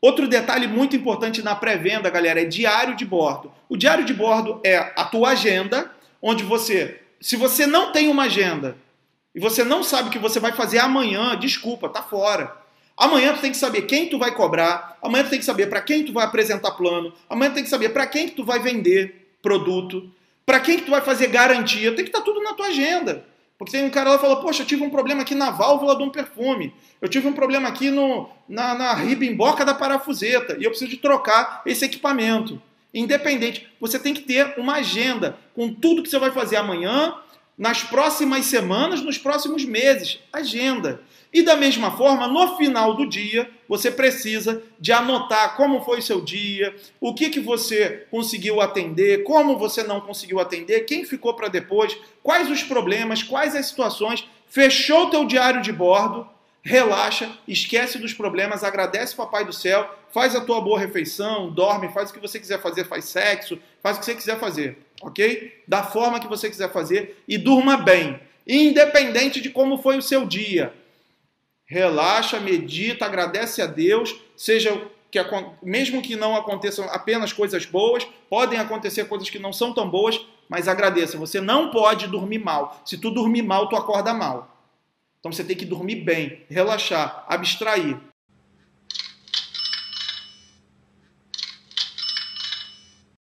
Outro detalhe muito importante na pré-venda, galera, é diário de bordo. O diário de bordo é a tua agenda, onde você, se você não tem uma agenda e você não sabe o que você vai fazer amanhã, desculpa, tá fora. Amanhã tu tem que saber quem tu vai cobrar, amanhã tu tem que saber para quem tu vai apresentar plano, amanhã tu tem que saber para quem que tu vai vender produto, para quem que tu vai fazer garantia, tem que estar tá tudo na tua agenda. Porque tem um cara lá que falou, poxa, eu tive um problema aqui na válvula de um perfume. Eu tive um problema aqui no, na, na ribimboca da parafuseta. E eu preciso de trocar esse equipamento. Independente, você tem que ter uma agenda com tudo que você vai fazer amanhã, nas próximas semanas, nos próximos meses. Agenda. E da mesma forma, no final do dia, você precisa de anotar como foi seu dia, o que, que você conseguiu atender, como você não conseguiu atender, quem ficou para depois, quais os problemas, quais as situações. Fechou o teu diário de bordo, relaxa, esquece dos problemas, agradece o Papai do Céu, faz a tua boa refeição, dorme, faz o que você quiser fazer, faz sexo, faz o que você quiser fazer, ok? Da forma que você quiser fazer e durma bem, independente de como foi o seu dia relaxa, medita, agradece a Deus, seja que mesmo que não aconteçam apenas coisas boas, podem acontecer coisas que não são tão boas, mas agradeça. Você não pode dormir mal. Se tu dormir mal, tu acorda mal. Então você tem que dormir bem, relaxar, abstrair.